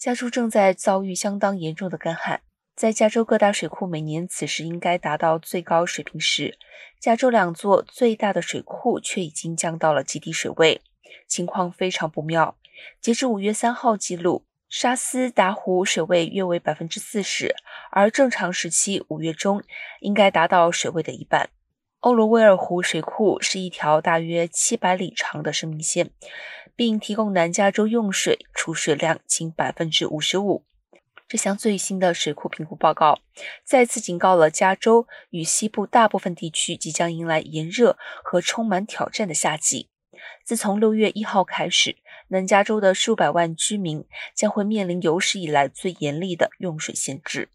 加州正在遭遇相当严重的干旱。在加州各大水库每年此时应该达到最高水平时，加州两座最大的水库却已经降到了极低水位，情况非常不妙。截至五月三号记录，沙斯达湖水位约为百分之四十，而正常时期五月中应该达到水位的一半。欧罗威尔湖水库是一条大约七百里长的生命线，并提供南加州用水储水量仅百分之五十五。这项最新的水库评估报告再次警告了加州与西部大部分地区即将迎来炎热和充满挑战的夏季。自从六月一号开始，南加州的数百万居民将会面临有史以来最严厉的用水限制。